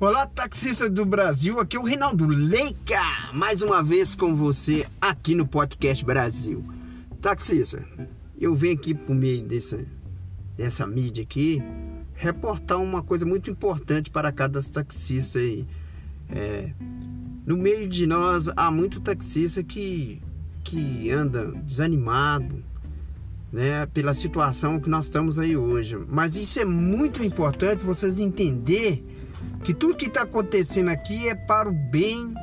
Olá, taxista do Brasil, aqui é o Reinaldo Leica, mais uma vez com você aqui no Podcast Brasil. Taxista, eu venho aqui por meio dessa, dessa mídia aqui reportar uma coisa muito importante para cada taxista aí. É, no meio de nós há muito taxista que, que anda desanimado, né, pela situação que nós estamos aí hoje. Mas isso é muito importante vocês entender que tudo que está acontecendo aqui é para o bem,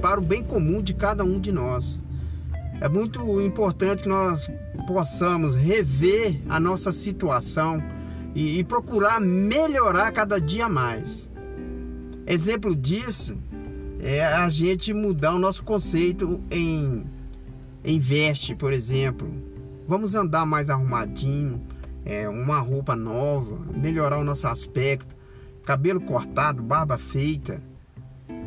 para o bem comum de cada um de nós. É muito importante que nós possamos rever a nossa situação e, e procurar melhorar cada dia mais. Exemplo disso é a gente mudar o nosso conceito em, em veste, por exemplo. Vamos andar mais arrumadinho, é, uma roupa nova, melhorar o nosso aspecto, cabelo cortado, barba feita,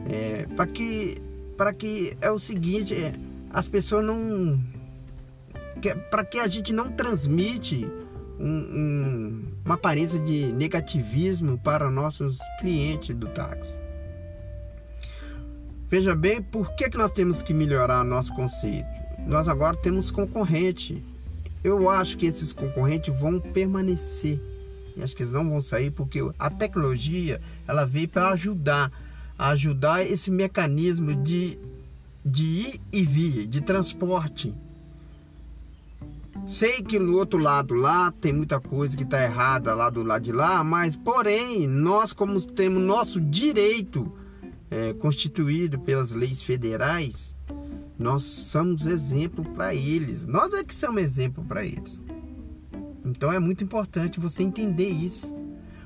é, para que para que é o seguinte, é, as pessoas não para que a gente não transmite um, um, uma aparência de negativismo para nossos clientes do táxi. Veja bem, por que, que nós temos que melhorar nosso conceito? Nós agora temos concorrente. Eu acho que esses concorrentes vão permanecer. Eu acho que eles não vão sair porque a tecnologia ela veio para ajudar, ajudar esse mecanismo de, de ir e vir, de transporte Sei que no outro lado lá tem muita coisa que está errada lá do lado de lá, mas porém nós como temos nosso direito é, constituído pelas leis federais, nós somos exemplo para eles. Nós é que somos exemplo para eles. Então é muito importante você entender isso.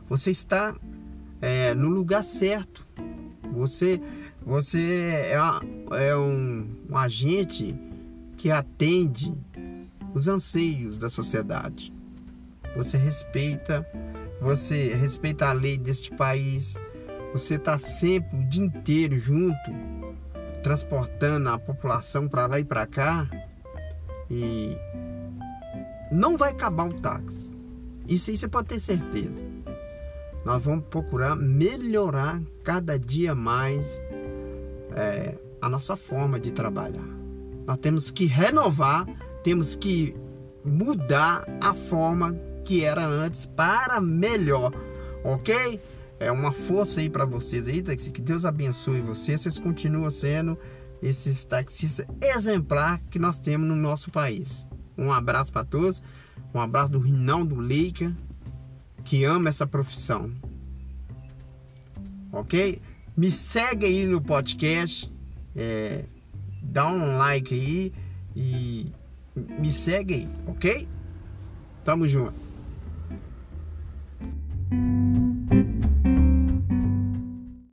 Você está é, no lugar certo. Você, você é, é um, um agente que atende os anseios da sociedade. Você respeita, você respeita a lei deste país, você está sempre o dia inteiro junto, transportando a população para lá e para cá, e não vai acabar o táxi. Isso aí você pode ter certeza. Nós vamos procurar melhorar cada dia mais é, a nossa forma de trabalhar. Nós temos que renovar temos que mudar a forma que era antes para melhor, ok? É uma força aí para vocês aí, que Deus abençoe vocês. Vocês continuam sendo esses taxistas exemplar que nós temos no nosso país. Um abraço para todos, um abraço do Rinaldo Leica, que ama essa profissão, ok? Me segue aí no podcast, é, dá um like aí e me segue aí, ok? Tamo junto.